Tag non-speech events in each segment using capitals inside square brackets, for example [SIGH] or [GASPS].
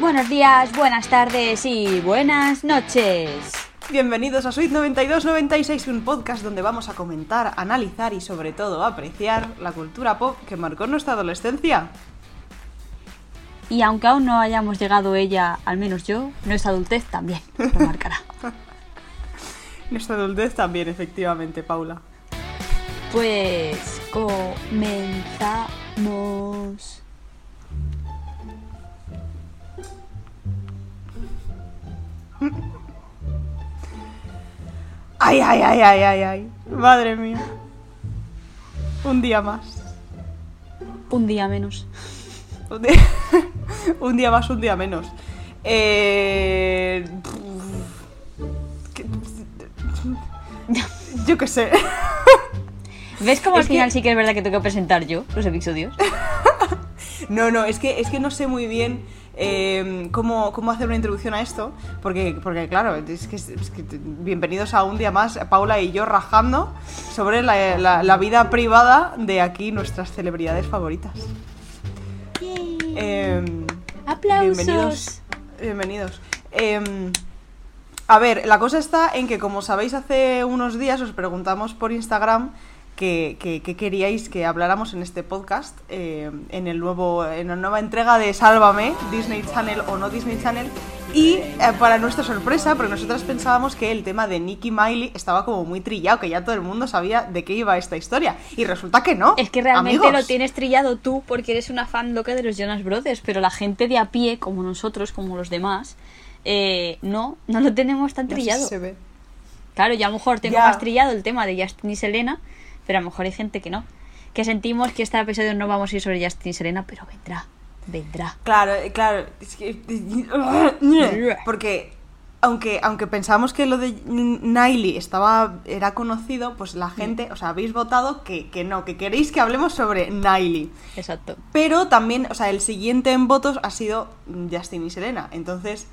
Buenos días, buenas tardes y buenas noches. Bienvenidos a Suite 9296, un podcast donde vamos a comentar, analizar y sobre todo apreciar la cultura pop que marcó nuestra adolescencia. Y aunque aún no hayamos llegado ella, al menos yo, nuestra adultez también lo marcará. [LAUGHS] Nuestra adultez también, efectivamente, Paula. Pues comenzamos. Ay, ay, ay, ay, ay, ay. Madre mía. Un día más. Un día menos. Un día, [LAUGHS] un día más, un día menos. Eh... ¿qué- Yo qué sé. [LAUGHS] ¿Ves cómo al que- final sí que es verdad que tengo que presentar yo los episodios? [LAUGHS] No, no, es que, es que no sé muy bien eh, cómo, cómo hacer una introducción a esto, porque, porque claro, es que, es que bienvenidos a un día más, Paula y yo rajando sobre la, la- la vida privada de aquí nuestras celebridades favoritas. Eh, ¡Aplausos! Bienvenidos. Bienvenidos. Eh, a ver, la cosa está en que, como sabéis, hace unos días os preguntamos por Instagram que, que- que queríais que habláramos en este podcast, eh, en, el nuevo, en la nueva entrega de Sálvame, Disney Channel o no Disney Channel. Y eh, para nuestra sorpresa, porque nosotras pensábamos que el tema de Nicky Miley estaba como muy trillado, que ya todo el mundo sabía de qué iba esta historia. Y resulta que no. Es que realmente amigos. lo tienes trillado tú porque eres una fan loca de los Jonas Brothers, pero la gente de a pie, como nosotros, como los demás, eh, no, no lo tenemos tan Ya sé si trillado. se ve. Claro, yo a lo mejor tengo Ya. más trillado el tema de Justin y Selena, pero a lo mejor hay gente que no. Que sentimos que este episodio no vamos a ir sobre Justin y Selena, pero vendrá, vendrá. Claro, eh, claro. Es que. [LAUGHS] Porque. Aunque, aunque pensamos que lo de Niley estaba, era conocido, pues la gente, o sea, habéis votado que, que no, que queréis que hablemos sobre Niley. Exacto. Pero también, o sea, el siguiente en votos ha sido Justin y Selena. Entonces,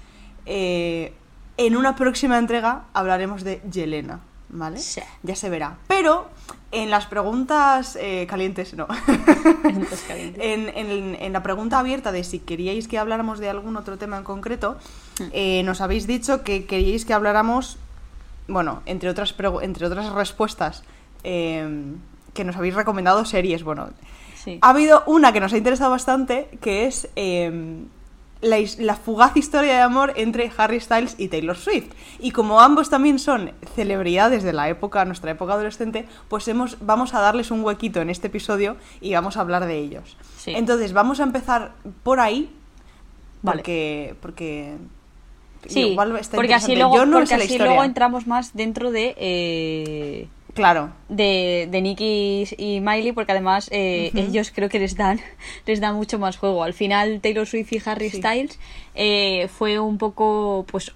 eh, en una próxima entrega hablaremos de Yelena, ¿vale? Sí. Ya se verá. Pero en las preguntas eh, calientes, no. [LAUGHS] Calientes. en, en- en la pregunta abierta de si queríais que habláramos de algún otro tema en concreto, eh, nos habéis dicho que queríais que habláramos, bueno, entre otras, entre otras respuestas, eh, que nos habéis recomendado series. Bueno, Sí. ha habido una que nos ha interesado bastante, que es eh, la, fugaz historia de amor entre Harry Styles y Taylor Swift. Y como ambos también son celebridades de la época, nuestra época adolescente, pues hemos, vamos a darles un huequito en este episodio y vamos a hablar de ellos. Sí. Entonces, vamos a empezar por ahí, Vale. porque... porque Sí, igual está porque así, luego, Yo no porque así luego entramos más dentro de... eh, Claro. de, de Nicky y Miley porque además eh, ellos creo que les dan [LAUGHS] les dan mucho más juego al final Taylor Swift y Harry Sí. Styles eh, fue un poco pues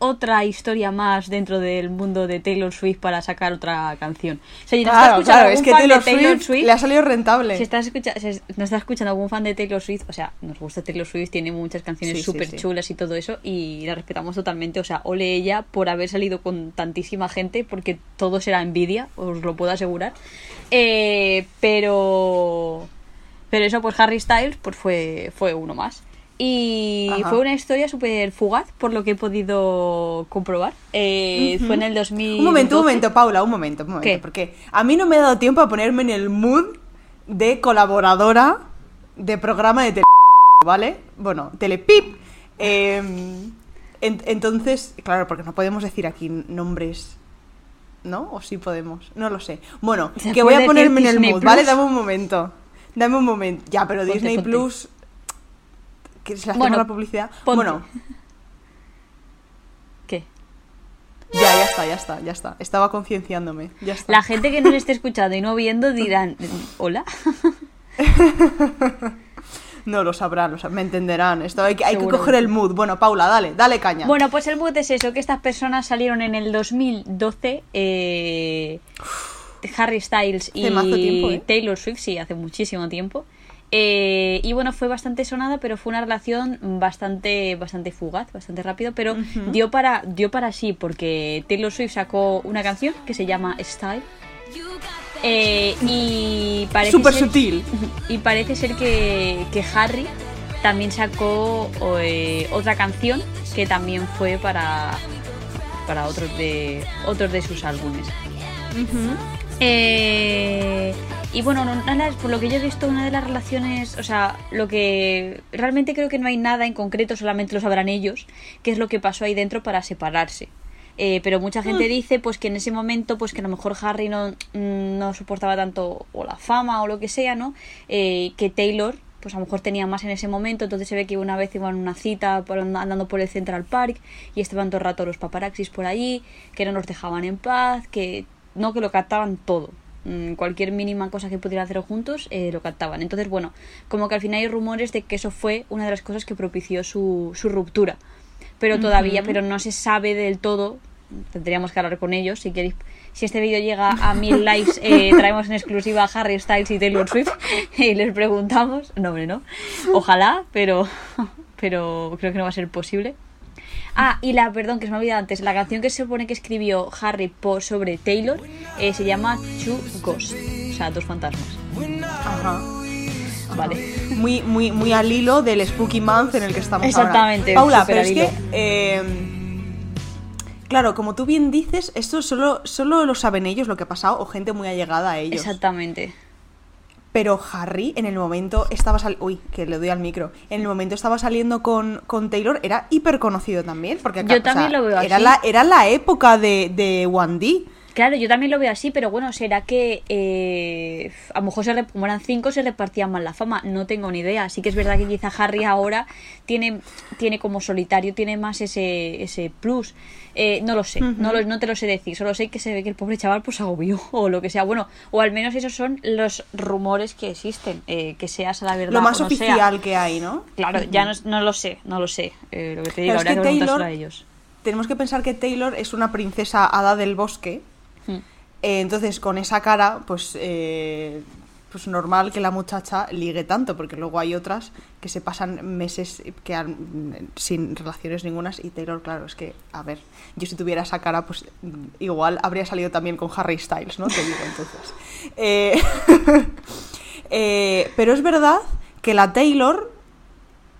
otra historia más dentro del mundo de Taylor Swift para sacar otra canción o sea, si Claro, claro, es que de Taylor, Swift, le ha salido rentable. si estás escucha- si nos está escuchando algún fan de Taylor Swift, o sea, nos gusta Taylor Swift, tiene muchas canciones Sí, sí, súper sí. chulas y todo eso, y la respetamos totalmente. O sea, ole ella por haber salido con tantísima gente, porque todo será envidia, os lo puedo asegurar. Eh, pero. Pero eso, pues Harry Styles, pues fue, fue uno más. Y Ajá. fue una historia súper fugaz, por lo que he podido comprobar. Eh, Fue en el 2000. Un momento, un momento, Paula, un momento, un momento. ¿Qué? Porque a mí no me ha dado tiempo a ponerme en el mood de colaboradora de programa de tele, ¿vale? Bueno, Telepip. Eh, en- entonces, claro, porque no podemos decir aquí nombres. ¿No? ¿O sí podemos? No lo sé. Bueno, que voy a ponerme en el mood, ¿vale? Dame un momento. Dame un momento. Ya, pero Ponte, Disney ponte. Plus. Que se Bueno, la publicidad. ponte. Bueno, ¿Qué? ya, ya está, ya está, ya está. Estaba concienciándome. Ya está. La gente que nos esté escuchando y no viendo dirán, ¿hola? [LAUGHS] No lo sabrán, lo sab- me entenderán. Esto hay que, hay que coger el mood. Bueno, Paula, dale, dale caña. Bueno, pues el mood es eso, que estas personas salieron en el 2012, eh, Harry Styles y tiempo, ¿eh? Taylor Swift, sí, hace muchísimo tiempo. Eh, y bueno, fue bastante sonada, pero fue una relación bastante, bastante fugaz, bastante rápido, pero dio para, dio para sí, porque Taylor Swift sacó una canción que se llama Style. eh, y parece Súper ser- sutil. y parece ser que, que Harry también sacó eh, otra canción que también fue para, para otros, de, otros de sus álbumes. Eh, y bueno, por lo que yo he visto, una de las relaciones, o sea, lo que realmente creo que no hay nada en concreto, solamente lo sabrán ellos, qué es lo que pasó ahí dentro para separarse. Eh, pero mucha gente mm. dice pues que en ese momento pues que a lo mejor Harry no, no soportaba tanto o la fama o lo que sea, ¿no? Eh, que Taylor pues a lo mejor tenía más en ese momento, entonces se ve que una vez iban a una cita andando por el Central Park y estaban todo el rato los paparaxis por allí, que no nos dejaban en paz, que no, que lo captaban todo. Mm, cualquier mínima cosa que pudieran hacer juntos eh, lo captaban. Entonces, bueno, como que al final hay rumores de que eso fue una de las cosas que propició su, su ruptura. Pero todavía, pero no se sabe del todo tendríamos que hablar con ellos. Si queréis, si este vídeo llega a mil [LAUGHS] likes, eh, traemos en exclusiva a Harry Styles y Taylor Swift [LAUGHS] y les preguntamos. No, hombre, no. Ojalá, pero, [LAUGHS] pero creo que no va a ser posible. Ah, y la, perdón, que se me ha olvidado antes, la canción que se supone que escribió Harry sobre Taylor eh, se llama Two Ghosts, o sea, dos fantasmas. Ajá. Vale. Muy, muy, muy al hilo del Spooky Month en el que estamos Exactamente. Paula, pero es que eh, Claro, como tú bien dices, esto solo, solo lo saben ellos lo que ha pasado o gente muy allegada a ellos. Exactamente. Pero Harry en el momento estaba saliendo... Uy, que le doy al micro. En el momento estaba saliendo con, con Taylor, era hiper conocido también. Porque Yo también lo veo era así. La, era la época de, de 1D. Claro, yo también lo veo así, pero bueno, será que eh, a lo mejor se como eran cinco se repartían mal la fama, no tengo ni idea. Sí que es verdad que quizá Harry ahora tiene, tiene como solitario, tiene más ese, ese plus. Eh, no lo sé, no, lo, no te lo sé decir, solo sé que se ve que el pobre chaval pues agobió [LAUGHS] o lo que sea. Bueno, o al menos esos son los rumores que existen, eh, que seas la verdad. Lo más oficial que hay, ¿no? Claro, ya no, no, lo sé, no lo sé. lo que te digo, que, Taylor, a ellos. Tenemos que pensar que Taylor es una princesa hada del bosque eh, entonces, con esa cara, pues, eh, pues normal que la muchacha ligue tanto, porque luego hay otras que se pasan meses que sin relaciones ningunas y Taylor, claro, es que, a ver, yo si tuviera esa cara, pues igual habría salido también con Harry Styles, ¿no? Te digo, entonces. [LAUGHS] [LAUGHS] Eh, pero es verdad que la Taylor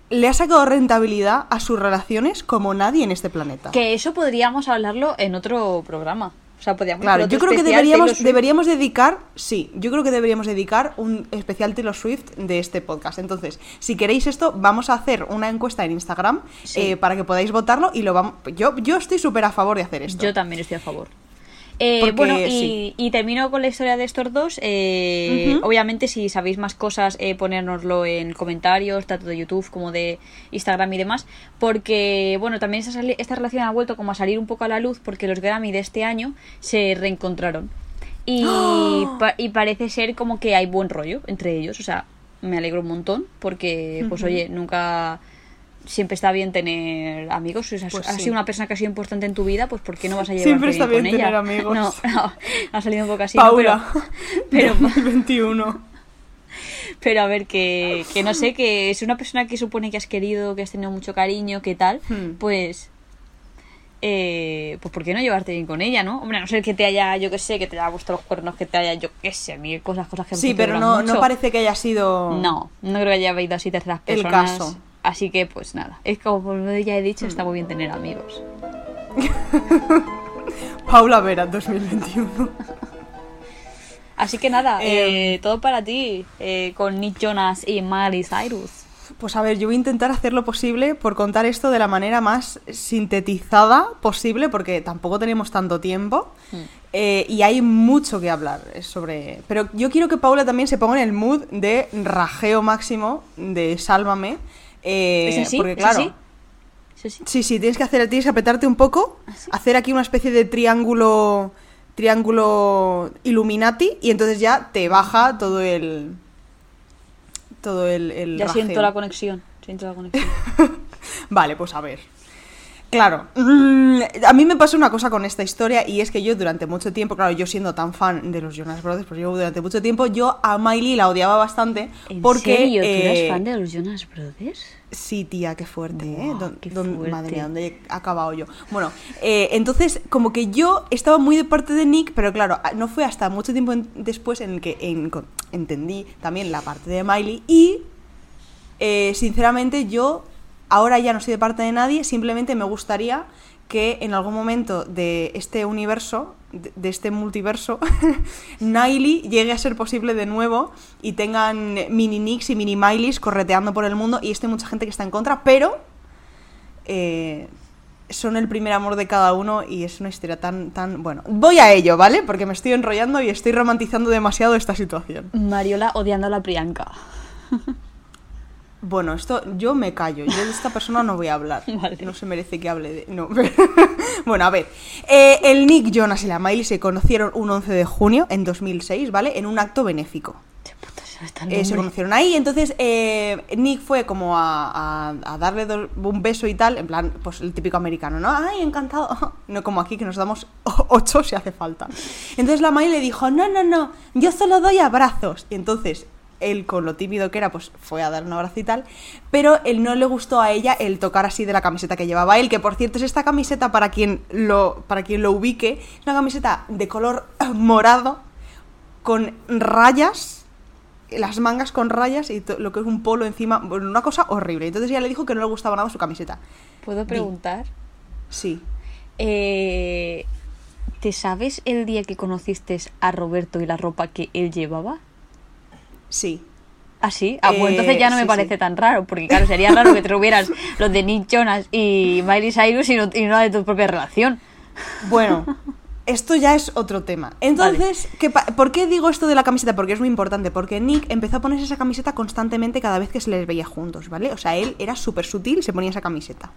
le ha sacado rentabilidad a sus relaciones como nadie en este planeta. Que eso podríamos hablarlo en otro programa. O sea, podríamos claro, yo creo que deberíamos, deberíamos dedicar, sí, yo creo que deberíamos dedicar un especial Taylor Swift de este podcast. Entonces, si queréis esto, vamos a hacer una encuesta en Instagram eh, para que podáis votarlo y lo vamos. Yo, yo estoy súper a favor de hacer esto. Yo también estoy a favor. Eh, bueno, y, termino con la historia de estos dos. Eh, obviamente, si sabéis más cosas, eh, ponérnoslo en comentarios, tanto de YouTube como de Instagram y demás. Porque, bueno, también esta, esta relación ha vuelto como a salir un poco a la luz porque los Grammy de este año se reencontraron. Y, [GASPS] y parece ser como que hay buen rollo entre ellos. O sea, me alegro un montón porque, pues oye, nunca siempre está bien tener amigos. Si has, pues sido una persona que ha sido importante en tu vida, pues ¿por qué no vas a llevar Siempre está bien con tener ella? amigos. No, [LAUGHS] no, ha salido un poco así. Paula, pero, pero [LAUGHS] 21. Pero a ver, que, que no sé, que es una persona que supone que has querido, que has tenido mucho cariño, que tal, hmm. pues eh, pues ¿por qué no llevarte bien con ella, no? Hombre, a no ser que te haya, yo qué sé, que te haya gustado los cuernos, que te haya, yo qué sé, mí cosas, cosas que Sí, pero no, no parece que haya sido... No, no creo que haya habido así terceras personas. El caso. Así que, pues nada, es como ya he dicho, está muy bien tener amigos. [LAUGHS] Paula Vera, 2021. [LAUGHS] Así que nada, eh, eh, todo para ti, eh, con Nick Jonas y Miley Cyrus. Pues a ver, yo voy a intentar hacer lo posible por contar esto de la manera más sintetizada posible, porque tampoco tenemos tanto tiempo hmm. y hay mucho que hablar sobre... Pero yo quiero que Paula también se ponga en el mood de rajeo máximo de Sálvame eh, porque claro, sí? sí? tienes que hacer, tienes que apretarte un poco, ¿Ah, hacer aquí una especie de triángulo, triángulo Illuminati y entonces ya te baja todo el, todo el, ya siento la conexión, siento la conexión. [LAUGHS] vale, pues a ver. Claro, mm, a mí me pasó una cosa con esta historia y es que yo durante mucho tiempo, claro, yo siendo tan fan de los Jonas Brothers, pues yo durante mucho tiempo yo a Miley la odiaba bastante ¿En porque... Serio? ¿Tú eres eh, fan de los Jonas Brothers? Sí, tía, qué fuerte, ¿eh? Madre mía, ¿dónde he acabado yo? Bueno, eh, entonces, como que yo estaba muy de parte de Nick, pero claro, no fue hasta mucho tiempo después en que entendí también la parte de Miley y eh, sinceramente yo ahora ya no soy de parte de nadie, simplemente me gustaría que en algún momento de este universo, de, este multiverso, [LAUGHS] Niley llegue a ser posible de nuevo y tengan mini Nicks y mini Mileys correteando por el mundo y esto mucha gente que está en contra, pero eh, son el primer amor de cada uno y es una historia tan, tan... Bueno, voy a ello, ¿vale? Porque me estoy enrollando y estoy romantizando demasiado esta situación. Mariola odiando a la Priyanka. [LAUGHS] Bueno, esto yo me callo. Yo de esta persona no voy a hablar. [LAUGHS] Vale. No se merece que hable de. No. [LAUGHS] bueno, a ver. Eh, el Nick Jonas y la Miley se conocieron un 11 de junio en 2006, ¿vale? En un acto benéfico. Eh, se conocieron ahí, entonces eh, Nick fue como a, a- a darle do- un beso y tal, en plan, pues el típico americano, ¿no? Ay, encantado. [LAUGHS] No como aquí que nos damos ocho si hace falta. Entonces la Miley le dijo, no, no, no, yo solo doy abrazos. Y entonces él, con lo tímido que era, pues fue a dar un abrazo y tal, pero él no le gustó a ella el tocar así de la camiseta que llevaba él, que por cierto es esta camiseta para quien lo, para quien lo ubique, es una camiseta de color [CLEARS THROAT] morado con rayas las mangas con rayas y lo que es un polo encima, bueno, una cosa horrible. Entonces ella le dijo que no le gustaba nada su camiseta. ¿Puedo preguntar? Sí. Eh, ¿Te sabes el día que conociste a Roberto y la ropa que él llevaba? Sí. ¿Ah, sí? Ah, pues Eh, entonces ya no me sí, parece sí. tan raro, porque claro, sería raro que te tuvieras [LAUGHS] los de Nick Jonas y Miley Cyrus y no, y de tu propia relación. Bueno, [LAUGHS] esto ya es otro tema. Entonces, ¿qué pa- ¿por qué digo esto de la camiseta? Porque es muy importante. Porque Nick empezó a ponerse esa camiseta constantemente cada vez que se les veía juntos, ¿vale? O sea, él era súper sutil, se ponía esa camiseta.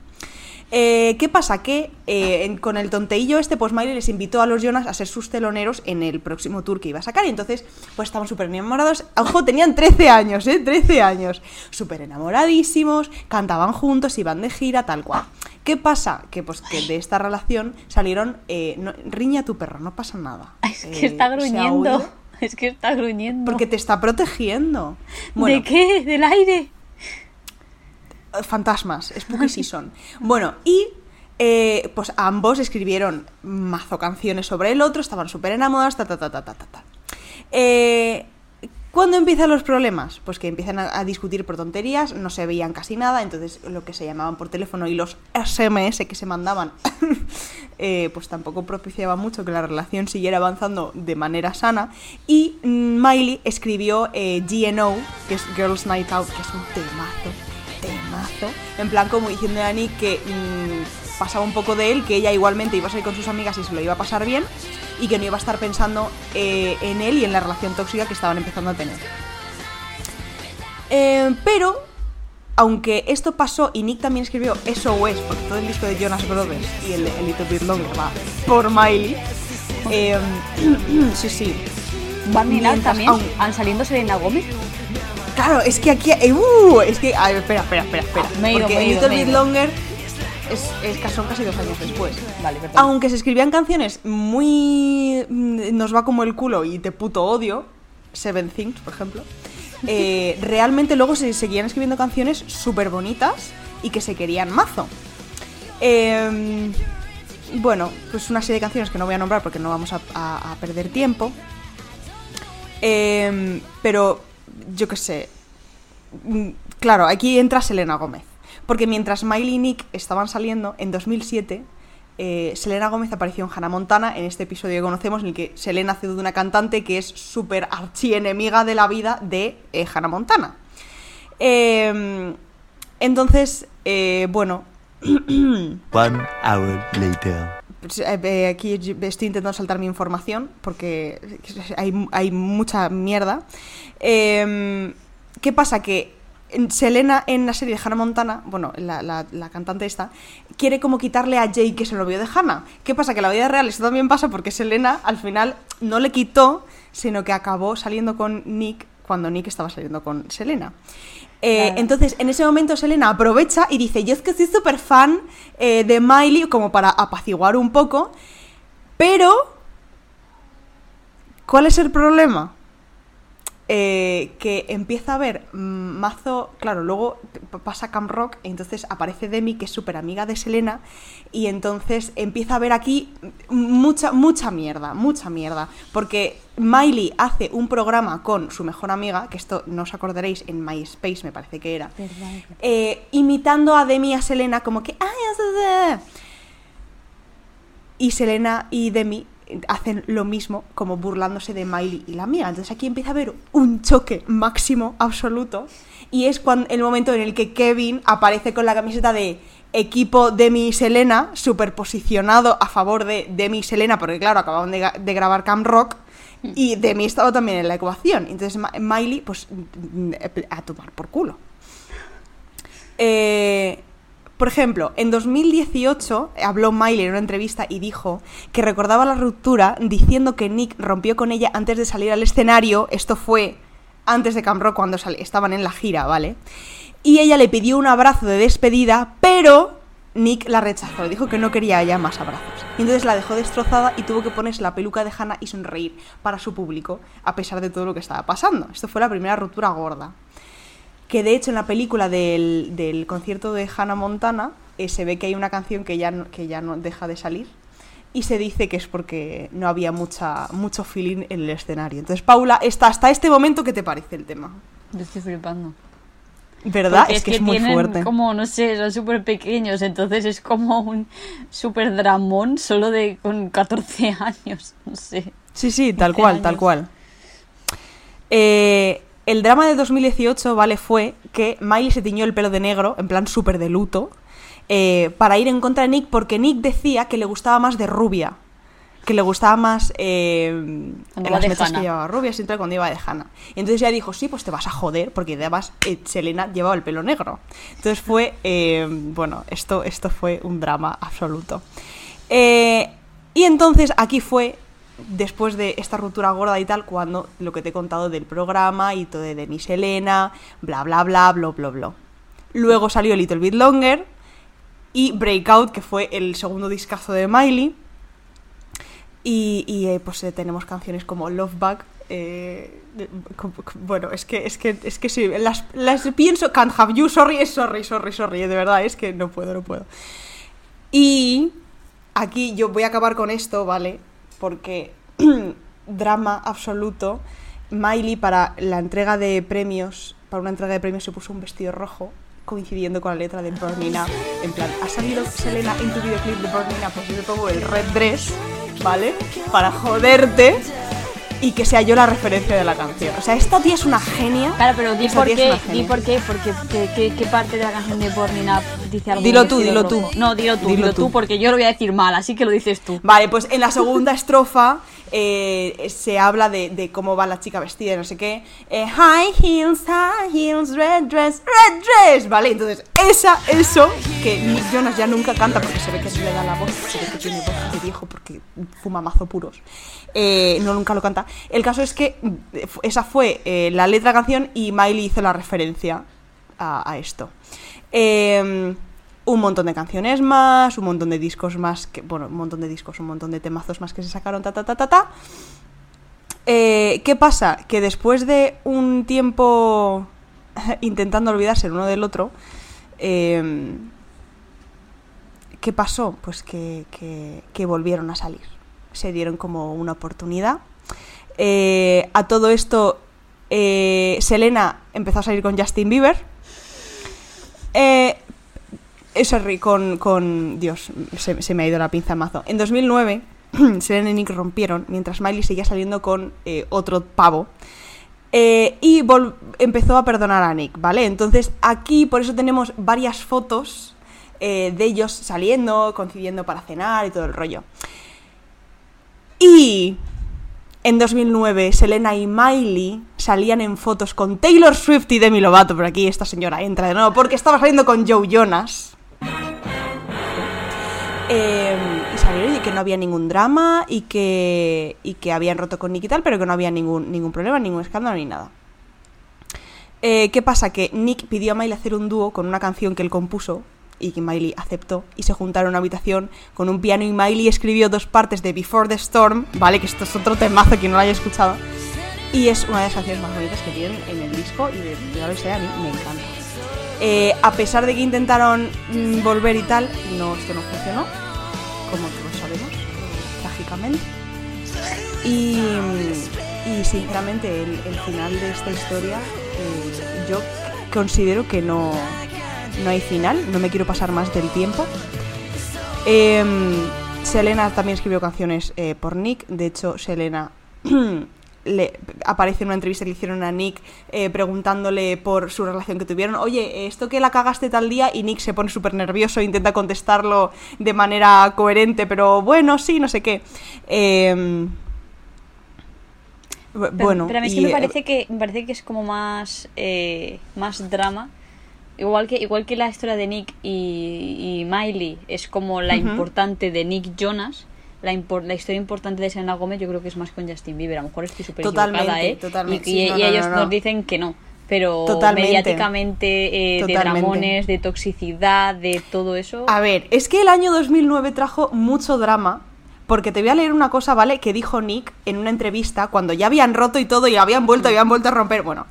Eh, ¿Qué pasa? Que eh, en- con el tonteillo este, pues Miley les invitó a los Jonas a ser sus teloneros en el próximo tour que iba a sacar. Y entonces, pues estaban súper enamorados. Ojo, tenían 13 años, ¿eh? 13 años. Súper enamoradísimos, cantaban juntos, iban de gira, tal cual. ¿Qué pasa? Que pues que de esta relación salieron... eh, no- riña tu perro, no pasa nada. [LAUGHS] Es que está gruñendo. Es que está gruñendo. Porque te está protegiendo. Bueno, ¿De qué? ¿Del aire? Fantasmas, Spooky Season. [LAUGHS] Bueno, y eh, pues ambos escribieron mazo canciones sobre el otro, estaban súper enamorados, ta, ta, ta, ta, ta, ta. Eh, ¿Cuándo empiezan los problemas? Pues que empiezan a, a discutir por tonterías, no se veían casi nada, entonces lo que se llamaban por teléfono y los SMS que se mandaban, [LAUGHS] eh, pues tampoco propiciaba mucho que la relación siguiera avanzando de manera sana. Y mm, Miley escribió eh, GNO, que es Girls Night Out, que es un temazo, temazo, en plan como diciendo a Nick que mm, pasaba un poco de él, que ella igualmente iba a salir con sus amigas y se lo iba a pasar bien, y que no iba a estar pensando eh, en él y en la relación tóxica que estaban empezando a tener. Eh, pero, aunque esto pasó y Nick también escribió SOS, porque todo el disco de Jonas Brothers y el Little Bit Longer va por Miley, eh, [CLEARS THROAT] sí, sí. Mientras también. ¿Han saliendo Selena Gómez? Claro, es que aquí. uh, es que. a ver, espera, espera, espera. espera. Ah, me he ido, porque me he ido, Little me he Bit ido. Longer es, es ca- son casi dos años después. Vale, perdón. Aunque se escribían canciones muy. mm, Nos va como el culo y te puto odio. Seven Things, por ejemplo. [LAUGHS] eh, realmente luego se seguían escribiendo canciones súper bonitas y que se querían mazo. Em, bueno, pues una serie de canciones que no voy a nombrar porque no vamos a, a- a perder tiempo. Em, pero yo qué sé. Mm, Claro, aquí entra Selena Gómez. Porque mientras Miley y Nick estaban saliendo, en 2007, eh, Selena Gómez apareció en Hannah Montana, en este episodio que conocemos, en el que Selena hace de una cantante que es súper archienemiga de la vida de eh, Hannah Montana. Em, entonces, eh, bueno, One hour later. Pues, eh, aquí estoy intentando saltar mi información porque hay, hay mucha mierda. Eh, ¿Qué pasa? Que en- Selena en la serie de Hannah Montana, bueno, la, la- cantante esta, quiere como quitarle a Jake que es el novio de Hannah. ¿Qué pasa? Que en la vida real esto también pasa porque Selena al final no le quitó, sino que acabó saliendo con Nick cuando Nick estaba saliendo con Selena. Eh, Claro. entonces, en ese momento Selena aprovecha y dice, yo es que soy súper fan eh, de Miley, como para apaciguar un poco, pero... ¿Cuál es el problema? Eh, que empieza a ver mazo, claro, luego pasa Camp Rock, y entonces aparece Demi, que es súper amiga de Selena, y entonces empieza a ver aquí mucha, mucha mierda, mucha mierda, porque Miley hace un programa con su mejor amiga, que esto no os acordaréis, en MySpace me parece que era, eh, imitando a Demi y a Selena como que... Y Selena y Demi hacen lo mismo, como burlándose de Miley y la amiga. Entonces aquí empieza a haber un choque máximo, absoluto, y es cuando, el momento en el que Kevin aparece con la camiseta de equipo Demi y Selena, superposicionado a favor de Demi y Selena, porque claro, acababan de, grabar Camp Rock, y Demi estaba también en la ecuación. Entonces Miley, pues, a tomar por culo. Eh, por ejemplo, en 2018 habló Miley en una entrevista y dijo que recordaba la ruptura diciendo que Nick rompió con ella antes de salir al escenario. Esto fue antes de Camp Rock cuando estaban en la gira, ¿vale? Y ella le pidió un abrazo de despedida, pero Nick la rechazó, dijo que no quería ya más abrazos. Y entonces la dejó destrozada y tuvo que ponerse la peluca de Hannah y sonreír para su público, a pesar de todo lo que estaba pasando. Esto fue la primera ruptura gorda que de hecho en la película del, del concierto de Hannah Montana eh, se ve que hay una canción que ya, no, que ya no deja de salir y se dice que es porque no había mucha, mucho feeling en el escenario. Entonces, Paula, está hasta este momento, ¿qué te parece el tema? Yo estoy flipando. ¿Verdad? Es, que, es muy tienen fuerte. como, no sé, son súper pequeños, entonces es como un súper dramón solo de con 14 [LAUGHS] años, no sé. Sí, sí, tal 15 cual, tal cual. Eh, el drama de 2018, ¿vale? Fue que Miley se tiñó el pelo de negro, en plan súper de luto, eh, para ir en contra de Nick, porque Nick decía que le gustaba más de rubia. Que le gustaba más eh, las mechas que llevaba rubia, siempre cuando iba de Hannah. Y entonces ella dijo, sí, pues te vas a joder, porque además eh, Selena llevaba el pelo negro. Entonces fue, eh, bueno, esto, esto fue un drama absoluto. Y entonces aquí fue, después de esta ruptura gorda y tal, cuando lo que te he contado del programa y todo de Demi Selena, bla, bla, bla, bla, bla, bla. Luego salió Little Bit Longer y Breakout, que fue el segundo discazo de Miley. Y, eh, pues eh, tenemos canciones como Love Bug. eh, bueno, es que, es que, es que sí, las, las pienso, Can't Have You, sorry, sorry, sorry, sorry, de verdad, es que no puedo, no puedo. Y aquí yo voy a acabar con esto, ¿vale? Porque [CLEARS THROAT] drama absoluto. Miley para la entrega de premios, para una entrega de premios se puso un vestido rojo coincidiendo con la letra de Burning Up. En plan, ha salido Selena en tu videoclip de Burning Up, pues yo te pongo el red dress, ¿vale? Para joderte y que sea yo la referencia de la canción. O sea, esta tía es una genia. Claro, pero di por qué, di por qué, porque qué parte de la canción de Burning Up dice algo Dilo tú, dilo tú. No, dilo tú, Dilo dilo, tú. tú, porque yo lo voy a decir mal, así que lo dices tú. Vale, pues en la segunda estrofa eh, se habla de, de cómo va la chica vestida y no sé qué. Eh, high heels, high heels, red dress, red dress. Vale, entonces esa, eso, que Jonas ya nunca canta porque se ve que le da la voz, se ve que tiene voz de viejo porque fuma mazo puros. Eh, no, nunca lo canta. El caso es que mm, esa fue eh, la letra de la canción y Miley hizo la referencia a, esto. Eh, un montón de canciones más, un montón de discos más, que, bueno, un montón de discos, un montón de temazos más que se sacaron, ta, ta, ta, ta. Eh, ¿Qué pasa? Que después de un tiempo [LAUGHS] intentando olvidarse el uno del otro, eh, ¿qué pasó? Pues que, que- que volvieron a salir. Se dieron como una oportunidad. Eh, a todo esto, eh, Selena empezó a salir con Justin Bieber. Eh, sorry, con, con... Dios, se, me ha ido la pinza mazo. En 2009, [CLEARS THROAT] Selena y Nick rompieron, mientras Miley seguía saliendo con eh, otro pavo. Eh, y empezó a perdonar a Nick, ¿vale? Entonces aquí por eso tenemos varias fotos eh, de ellos saliendo, coincidiendo para cenar y todo el rollo. Y en 2009 Selena y Miley salían en fotos con Taylor Swift y Demi Lovato. Por aquí esta señora entra de nuevo porque estaba saliendo con Joe Jonas. Eh, y salieron y que no había ningún drama y que, y que habían roto con Nick y tal, pero que no había ningún, ningún problema, ningún escándalo ni nada. Eh, ¿Qué pasa? Que Nick pidió a Miley hacer un dúo con una canción que él compuso y que Miley aceptó y se juntaron en una habitación con un piano y Miley escribió dos partes de Before the Storm, ¿vale? Que esto es otro temazo que no lo haya escuchado. Y es una de las canciones más bonitas que tienen en el disco y de, de lo sea, a mí me encanta. Eh, a pesar de que intentaron mm, volver y tal, no, esto no funcionó, como todos sabemos, trágicamente. Y, y sinceramente el, el final de esta historia eh, yo considero que no, no hay final, no me quiero pasar más del tiempo. Em, Selena también escribió canciones eh, por Nick, de hecho Selena [CLEARS THROAT] le aparece en una entrevista que le hicieron a Nick eh, preguntándole por su relación que tuvieron. Oye, esto que la cagaste tal día y Nick se pone súper nervioso e intenta contestarlo de manera coherente, pero bueno, sí, no sé qué. Em, Pero, bueno, pero a mí es y, que me eh, parece que me parece que es como más eh, más drama. Igual que igual que la historia de Nick y, y Miley es como la importante de Nick Jonas. La, impor- la historia importante de Selena Gómez yo creo que es más con Justin Bieber. A lo mejor estoy súper equivocada, ¿eh? totalmente. Y, Sí, y- no, y no, ellos no, no. nos dicen que no. Pero Totalmente. mediáticamente, eh, de dramones, de toxicidad, de todo eso. A ver, es que el año 2009 trajo mucho drama. Porque te voy a leer una cosa, ¿vale? Que dijo Nick en una entrevista cuando ya habían roto y todo y habían vuelto, habían vuelto a romper. Bueno,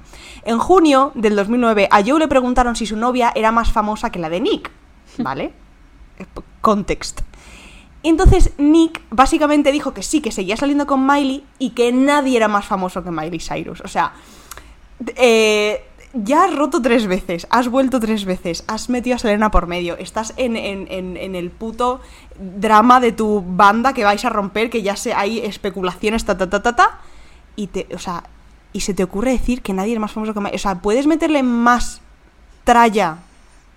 en junio del 2009 a Joe le preguntaron si su novia era más famosa que la de Nick, ¿vale? [LAUGHS] Context. Entonces Nick básicamente dijo que sí, que seguía saliendo con Miley y que nadie era más famoso que Miley Cyrus. O sea, eh, ya has roto tres veces, has vuelto tres veces, has metido a Selena por medio, estás en, en- en- en el puto drama de tu banda que vais a romper, que ya sé, hay especulaciones, ta, ta, ta, ta, ta, y te, o sea, y se te ocurre decir que nadie es más famoso que Miley. O sea, puedes meterle más tralla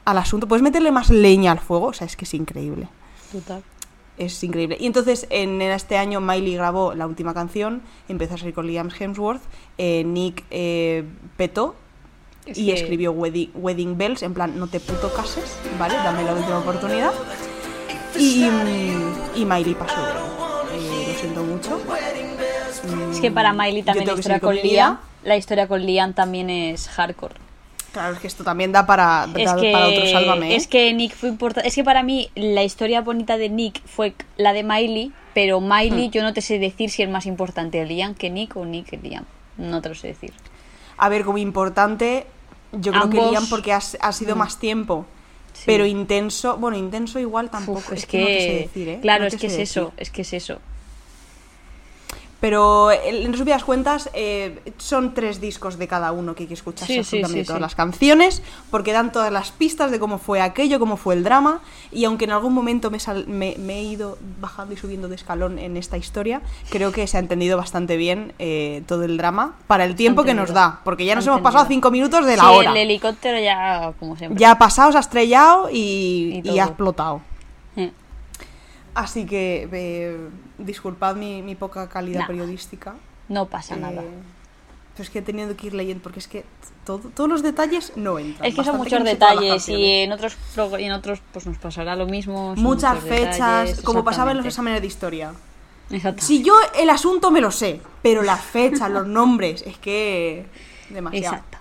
al asunto, puedes meterle más leña al fuego, o sea, es que es increíble Total. es increíble. Y entonces en este año Miley grabó la última canción, empezó a salir con Liam Hemsworth, eh, Nick eh, petó Es y que- escribió wedding, Wedding Bells, en plan, no te puto cases, ¿vale? Dame la última oportunidad. Y, mm, y Miley pasó de. Eh, lo siento mucho. Es que para Miley también la historia con Liam, la historia con Liam también es hardcore. Claro, es que esto también da para, Es da que, para otro sálvame. ¿eh? es que Nick fue importante. Es que para mí la historia bonita de Nick fue la de Miley, pero Hmm. Miley yo no te sé decir si es más importante Liam que Nick o Nick que Liam. No te lo sé decir. A ver, como importante, yo creo que Liam porque ha, ha sido Mm. más tiempo. Sí. Pero intenso, bueno, intenso igual tampoco. Uf, es, es que, que, no te sé decir, ¿eh? claro, No es que es eso, es que es eso. Pero en resumidas cuentas, eh, son tres discos de cada uno que hay que escuchar Sí, absolutamente sí, todas sí. las canciones, porque dan todas las pistas de cómo fue aquello, cómo fue el drama, y aunque en algún momento me, sal- me- me he ido bajando y subiendo de escalón en esta historia, creo que se ha entendido bastante bien eh, todo el drama para el tiempo que nos da, porque ya nos hemos pasado cinco minutos de la hora. el helicóptero ya, como siempre. Ya ha pasado, se ha estrellado y, Y y ha explotado. Así que eh, disculpad mi, mi poca calidad Nah. periodística. No pasa nada. Eh, pero es que he tenido que ir leyendo porque es que todo- todos los detalles no entran. Es que son muchos detalles y en otros en otros pues nos pasará lo mismo. muchas fechas, detalles, como pasaba en los exámenes de historia. Si yo el asunto me lo sé, pero las fechas, los nombres, es que demasiado. Exacto.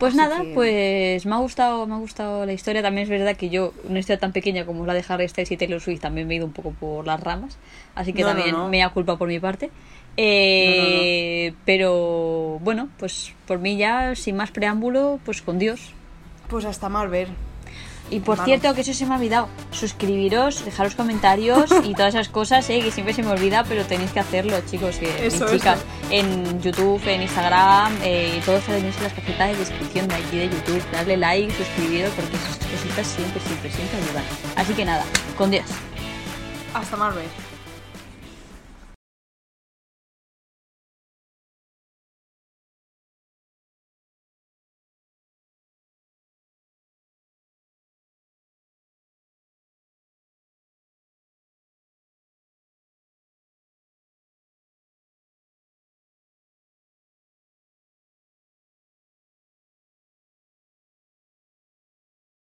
Pues Así nada, que- pues me ha gustado, me ha gustado la historia. También es verdad que yo, una historia tan pequeña como la de Harry Styles y Taylor Swift, también me he ido un poco por las ramas. Así que No, no, también no. me da culpa por mi parte. Eh, Pero bueno, pues por mí ya, sin más preámbulo, pues con Dios. Pues hasta mal ver. Y por Vamos. cierto, que eso se me ha olvidado, suscribiros, dejaros comentarios [LAUGHS] y todas esas cosas, ¿eh? que siempre se me olvida, pero tenéis que hacerlo, chicos y chicas. eso. En YouTube, en Instagram, eh, y todo eso tenéis en la cajita de descripción de aquí de YouTube. Darle like, suscribiros, porque esas cositas siempre, siempre, siempre ayudan. Así que nada, con Dios. Hasta ver.